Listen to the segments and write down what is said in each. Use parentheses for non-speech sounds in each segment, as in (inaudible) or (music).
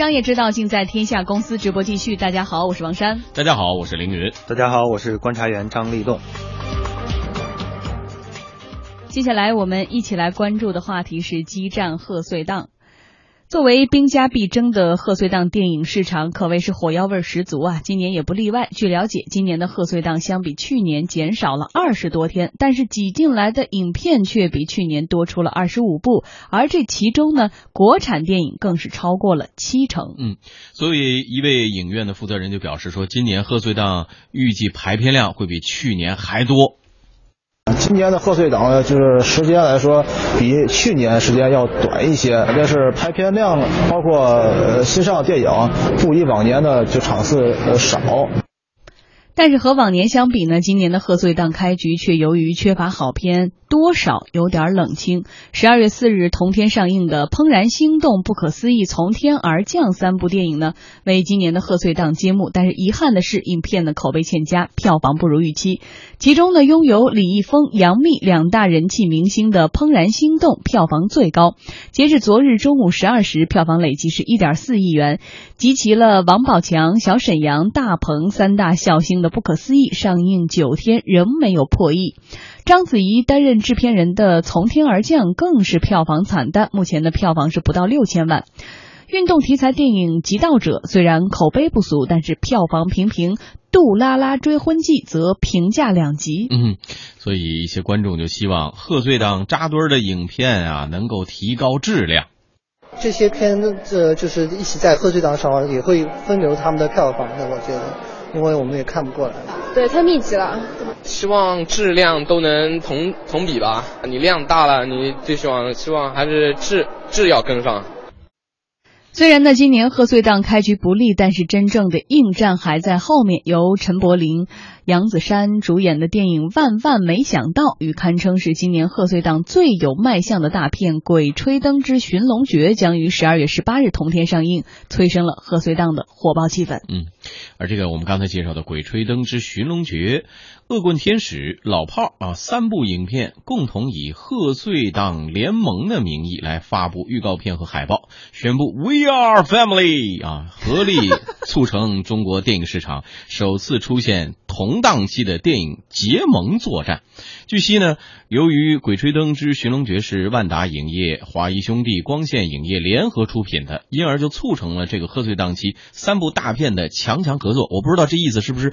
商业之道尽在天下公司直播继续。大家好，我是王珊。大家好，我是凌云。大家好，我是观察员张立栋。接下来我们一起来关注的话题是激战贺岁档。作为兵家必争的贺岁档电影市场，可谓是火药味十足啊！今年也不例外。据了解，今年的贺岁档相比去年减少了二十多天，但是挤进来的影片却比去年多出了二十五部，而这其中呢，国产电影更是超过了七成。嗯，所以一位影院的负责人就表示说，今年贺岁档预计排片量会比去年还多。今年的贺岁档就是时间来说，比去年时间要短一些，但是排片量包括新上的电影不比往年的就场次少。但是和往年相比呢，今年的贺岁档开局却由于缺乏好片，多少有点冷清。十二月四日同天上映的《怦然心动》《不可思议从天而降》三部电影呢，为今年的贺岁档揭幕。但是遗憾的是，影片的口碑欠佳，票房不如预期。其中呢，拥有李易峰、杨幂两大人气明星的《怦然心动》票房最高，截至昨日中午十二时，票房累计是一点四亿元，集齐了王宝强、小沈阳、大鹏三大笑星的。不可思议，上映九天仍没有破亿。章子怡担任制片人的《从天而降》更是票房惨淡，目前的票房是不到六千万。运动题材电影《极道者》虽然口碑不俗，但是票房平平。《杜拉拉追婚记》则评价两极。嗯，所以一些观众就希望贺岁档扎堆的影片啊，能够提高质量。这些片子就是一起在贺岁档上，也会分流他们的票房的，我觉得。因为我们也看不过来，对，太密集了。希望质量都能同同比吧。你量大了，你最希望希望还是质质要跟上。虽然呢，今年贺岁档开局不利，但是真正的硬战还在后面。由陈柏霖、杨子姗主演的电影《万万没想到》，与堪称是今年贺岁档最有卖相的大片《鬼吹灯之寻龙诀》将于十二月十八日同天上映，催生了贺岁档的火爆气氛。嗯，而这个我们刚才介绍的《鬼吹灯之寻龙诀》。恶棍天使、老炮儿啊，三部影片共同以贺岁档联盟的名义来发布预告片和海报，宣布 We are family 啊，合力促成中国电影市场 (laughs) 首次出现同档期的电影结盟作战。据悉呢，由于《鬼吹灯之寻龙诀》是万达影业、华谊兄弟、光线影业联合出品的，因而就促成了这个贺岁档期三部大片的强强合作。我不知道这意思是不是？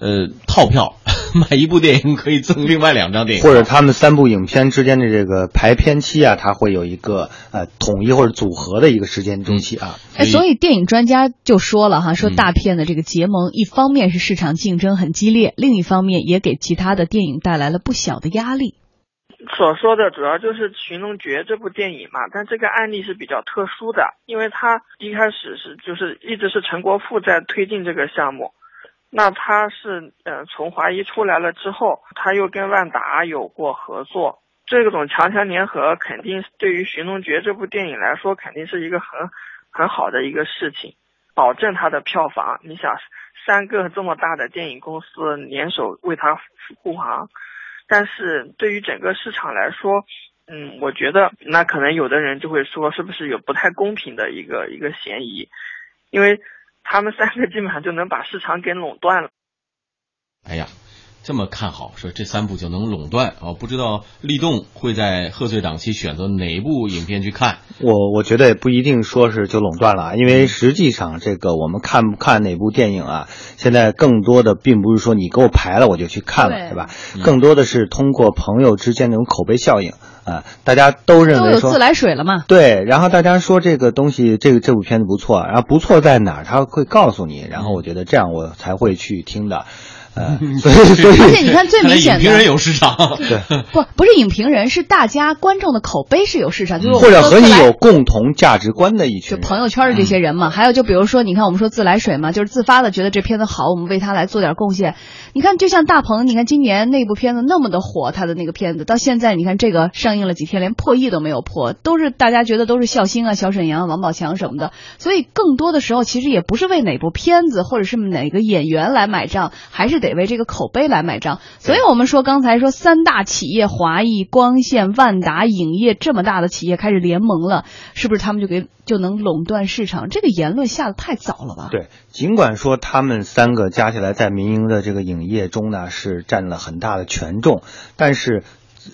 呃，套票 (laughs) 买一部电影可以赠另外两张电影，或者他们三部影片之间的这个排片期啊，它会有一个呃统一或者组合的一个时间周期啊。哎，所以电影专家就说了哈，说大片的这个结盟，一方面是市场竞争很激烈，另一方面也给其他的电影带来了不小的压力。所说的主要就是《寻龙诀》这部电影嘛，但这个案例是比较特殊的，因为它一开始是就是一直是陈国富在推进这个项目。那他是，呃，从华谊出来了之后，他又跟万达有过合作，这种强强联合肯定对于《寻龙诀》这部电影来说，肯定是一个很很好的一个事情，保证它的票房。你想，三个这么大的电影公司联手为他护航，但是对于整个市场来说，嗯，我觉得那可能有的人就会说，是不是有不太公平的一个一个嫌疑，因为。他们三个基本上就能把市场给垄断了。哎呀，这么看好，说这三部就能垄断哦？不知道立栋会在贺岁档期选择哪一部影片去看？我我觉得也不一定说是就垄断了，因为实际上这个我们看不看哪部电影啊，现在更多的并不是说你给我排了我就去看了，对吧？更多的是通过朋友之间那种口碑效应。啊，大家都认为说都有自来水了嘛？对，然后大家说这个东西，这个这部片子不错，然后不错在哪儿，他会告诉你，然后我觉得这样我才会去听的。呃，所以 (laughs) 所以，(laughs) 而且你看最明显的，影评人有市场，(laughs) 对，不不是影评人，是大家观众的口碑是有市场，就是或者和你有共同价值观的一群，就朋友圈的这些人嘛。还有就比如说，你看我们说自来水嘛，就是自发的觉得这片子好，我们为他来做点贡献。你看，就像大鹏，你看今年那部片子那么的火，他的那个片子到现在，你看这个上映了几天，连破亿都没有破，都是大家觉得都是笑星啊，小沈阳、王宝强什么的。所以更多的时候，其实也不是为哪部片子或者是哪个演员来买账，还是。得为这个口碑来买账。所以我们说刚才说三大企业华谊、光线、万达影业这么大的企业开始联盟了，是不是他们就给就能垄断市场？这个言论下的太早了吧？对，尽管说他们三个加起来在民营的这个影业中呢是占了很大的权重，但是。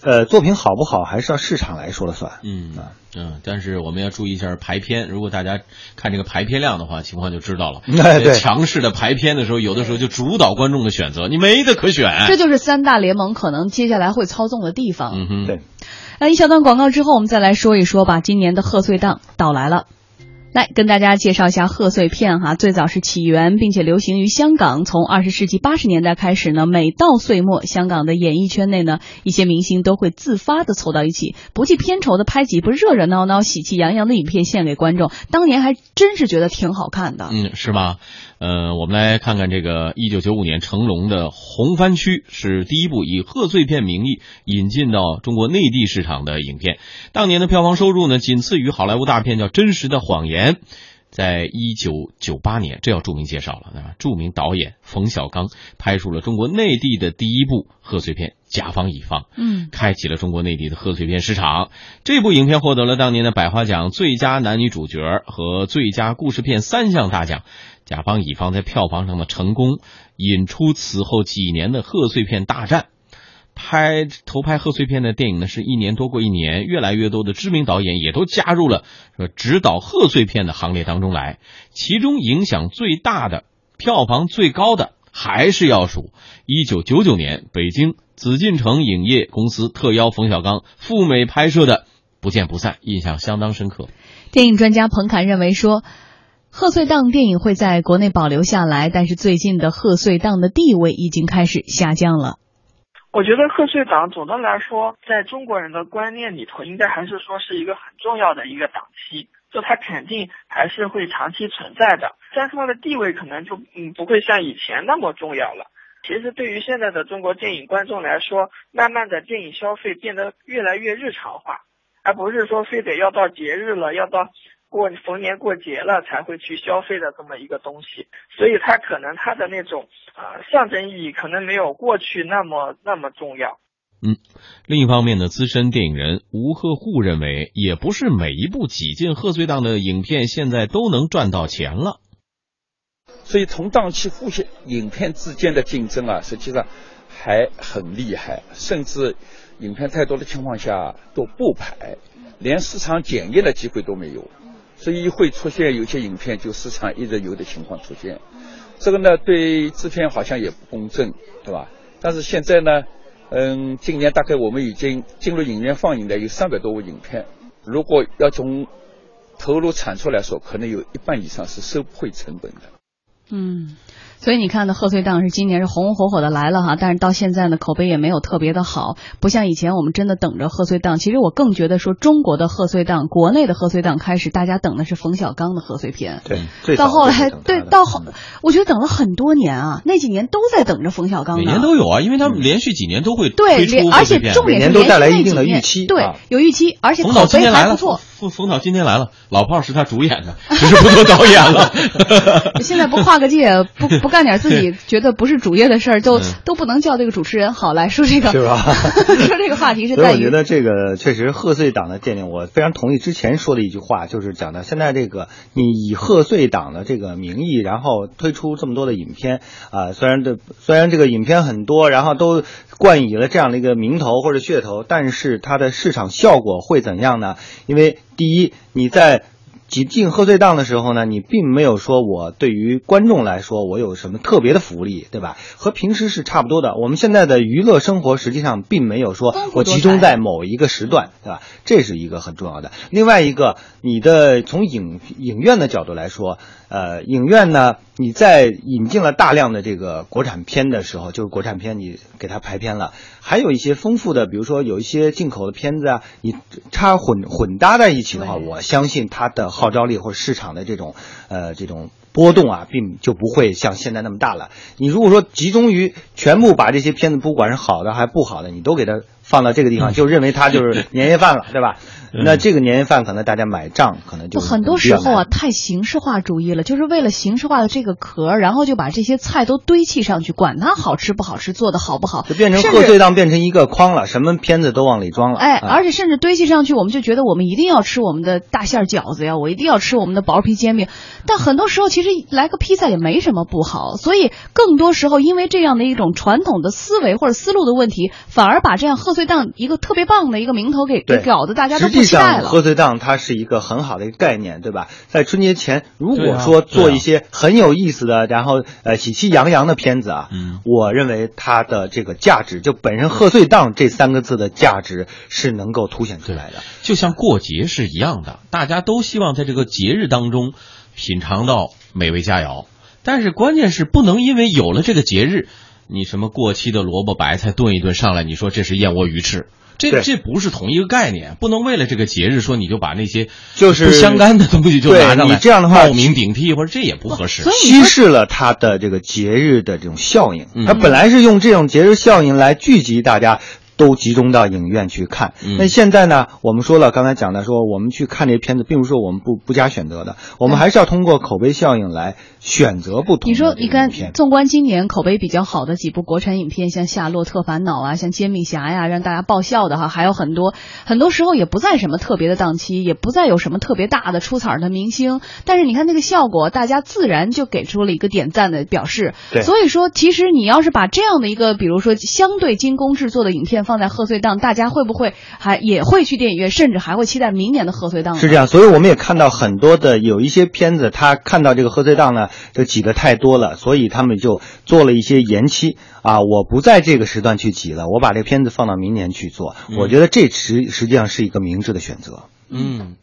呃，作品好不好还是要市场来说了算。嗯嗯，但是我们要注意一下排片。如果大家看这个排片量的话，情况就知道了。(laughs) 对，强势的排片的时候，有的时候就主导观众的选择，你没得可选。这就是三大联盟可能接下来会操纵的地方。嗯哼，对。那一小段广告之后，我们再来说一说吧。今年的贺岁档到来了。来跟大家介绍一下贺岁片哈，最早是起源并且流行于香港。从二十世纪八十年代开始呢，每到岁末，香港的演艺圈内呢，一些明星都会自发的凑到一起，不计片酬的拍几部热热闹闹、喜气洋洋的影片献给观众。当年还真是觉得挺好看的，嗯，是吗？呃，我们来看看这个一九九五年成龙的《红番区》是第一部以贺岁片名义引进到中国内地市场的影片。当年的票房收入呢，仅次于好莱坞大片叫《真实的谎言》。在一九九八年，这要著名介绍了啊！著名导演冯小刚拍出了中国内地的第一部贺岁片《甲方乙方》，嗯，开启了中国内地的贺岁片市场。这部影片获得了当年的百花奖最佳男女主角和最佳故事片三项大奖。甲方乙方在票房上的成功，引出此后几年的贺岁片大战。拍投拍贺岁片的电影呢，是一年多过一年，越来越多的知名导演也都加入了说指导贺岁片的行列当中来。其中影响最大的、票房最高的，还是要数一九九九年北京紫禁城影业公司特邀冯小刚赴美拍摄的《不见不散》，印象相当深刻。电影专家彭侃认为说。贺岁档电影会在国内保留下来，但是最近的贺岁档的地位已经开始下降了。我觉得贺岁档总的来说，在中国人的观念里头，应该还是说是一个很重要的一个档期，就它肯定还是会长期存在的。但是它的地位可能就嗯不会像以前那么重要了。其实对于现在的中国电影观众来说，慢慢的电影消费变得越来越日常化，而不是说非得要到节日了要到。过逢年过节了才会去消费的这么一个东西，所以它可能它的那种啊象征意义可能没有过去那么那么重要。嗯，另一方面呢，资深电影人吴鹤户认为，也不是每一部挤进贺岁档的影片现在都能赚到钱了。所以从档期互相影片之间的竞争啊，实际上还很厉害，甚至影片太多的情况下都不排，连市场检验的机会都没有。所以会出现有些影片就市场一直有的情况出现，这个呢对制片好像也不公正，对吧？但是现在呢，嗯，今年大概我们已经进入影院放映的有三百多部影片，如果要从投入产出来说，可能有一半以上是收不回成本的。嗯。所以你看呢，贺岁档是今年是红红火火的来了哈，但是到现在呢，口碑也没有特别的好，不像以前我们真的等着贺岁档。其实我更觉得说，中国的贺岁档，国内的贺岁档开始，大家等的是冯小刚的贺岁片。对，到后来，对，到后，我觉得等了很多年啊，那几年都在等着冯小刚。每年都有啊，因为他们连续几年都会对，而且重点是都带来一定的预期，对，有预期，而且口碑还不错。冯冯导今天来了，老炮是他主演的，(laughs) 只是不做导演了。(laughs) 现在不跨个界，不不干点自己觉得不是主业的事儿，就都不能叫这个主持人。好，来说这个，(laughs) 是吧？(laughs) 说这个话题是在于，我觉得这个确实贺岁档的电影，我非常同意之前说的一句话，就是讲的现在这个你以贺岁档的这个名义，然后推出这么多的影片啊，虽然这虽然这个影片很多，然后都冠以了这样的一个名头或者噱头，但是它的市场效果会怎样呢？因为第一，你在挤进贺岁档的时候呢，你并没有说我对于观众来说我有什么特别的福利，对吧？和平时是差不多的。我们现在的娱乐生活实际上并没有说我集中在某一个时段，对吧？这是一个很重要的。另外一个，你的从影影院的角度来说。呃，影院呢，你在引进了大量的这个国产片的时候，就是国产片，你给它排片了，还有一些丰富的，比如说有一些进口的片子啊，你插混混搭在一起的话，我相信它的号召力或者市场的这种呃这种波动啊，并就不会像现在那么大了。你如果说集中于全部把这些片子，不管是好的还是不好的，你都给它。放到这个地方，就认为它就是 (laughs) 年夜饭了，对吧？那这个年夜饭可能大家买账可能就很多时候啊，太形式化主义了，就是为了形式化的这个壳，然后就把这些菜都堆砌上去，管它好吃不好吃，做的好不好，就变成贺岁档变成一个筐了，什么片子都往里装了。哎，而且甚至堆砌上去，我们就觉得我们一定要吃我们的大馅饺子呀，我一定要吃我们的薄皮煎饼。但很多时候其实来个披萨也没什么不好，所以更多时候因为这样的一种传统的思维或者思路的问题，反而把这样贺岁档一个特别棒的一个名头给给搞得大家都不期待了。贺岁档它是一个很好的一个概念，对吧？在春节前，如果说做一些很有意思的，然后呃喜气洋洋的片子啊，嗯，我认为它的这个价值，就本身贺岁档这三个字的价值是能够凸显出来的。就像过节是一样的，大家都希望在这个节日当中品尝到美味佳肴，但是关键是不能因为有了这个节日，你什么过期的萝卜白菜炖一炖上来，你说这是燕窝鱼翅。这这不是同一个概念，不能为了这个节日说你就把那些就是不相干的东西就拿上来，你这样的话冒名顶替或者这也不合适，稀释了它的这个节日的这种效应。它本来是用这种节日效应来聚集大家。都集中到影院去看。那现在呢？我们说了，刚才讲的说，我们去看这片子，并不是说我们不不加选择的，我们还是要通过口碑效应来选择不同。你说，你看，纵观今年口碑比较好的几部国产影片，像《夏洛特烦恼》啊，像《煎饼侠》呀，让大家爆笑的哈，还有很多。很多时候也不在什么特别的档期，也不再有什么特别大的出彩的明星，但是你看那个效果，大家自然就给出了一个点赞的表示。对，所以说，其实你要是把这样的一个，比如说相对精工制作的影片。放在贺岁档，大家会不会还也会去电影院，甚至还会期待明年的贺岁档？是这样，所以我们也看到很多的有一些片子，他看到这个贺岁档呢，就挤得太多了，所以他们就做了一些延期啊，我不在这个时段去挤了，我把这个片子放到明年去做。我觉得这实实际上是一个明智的选择。嗯。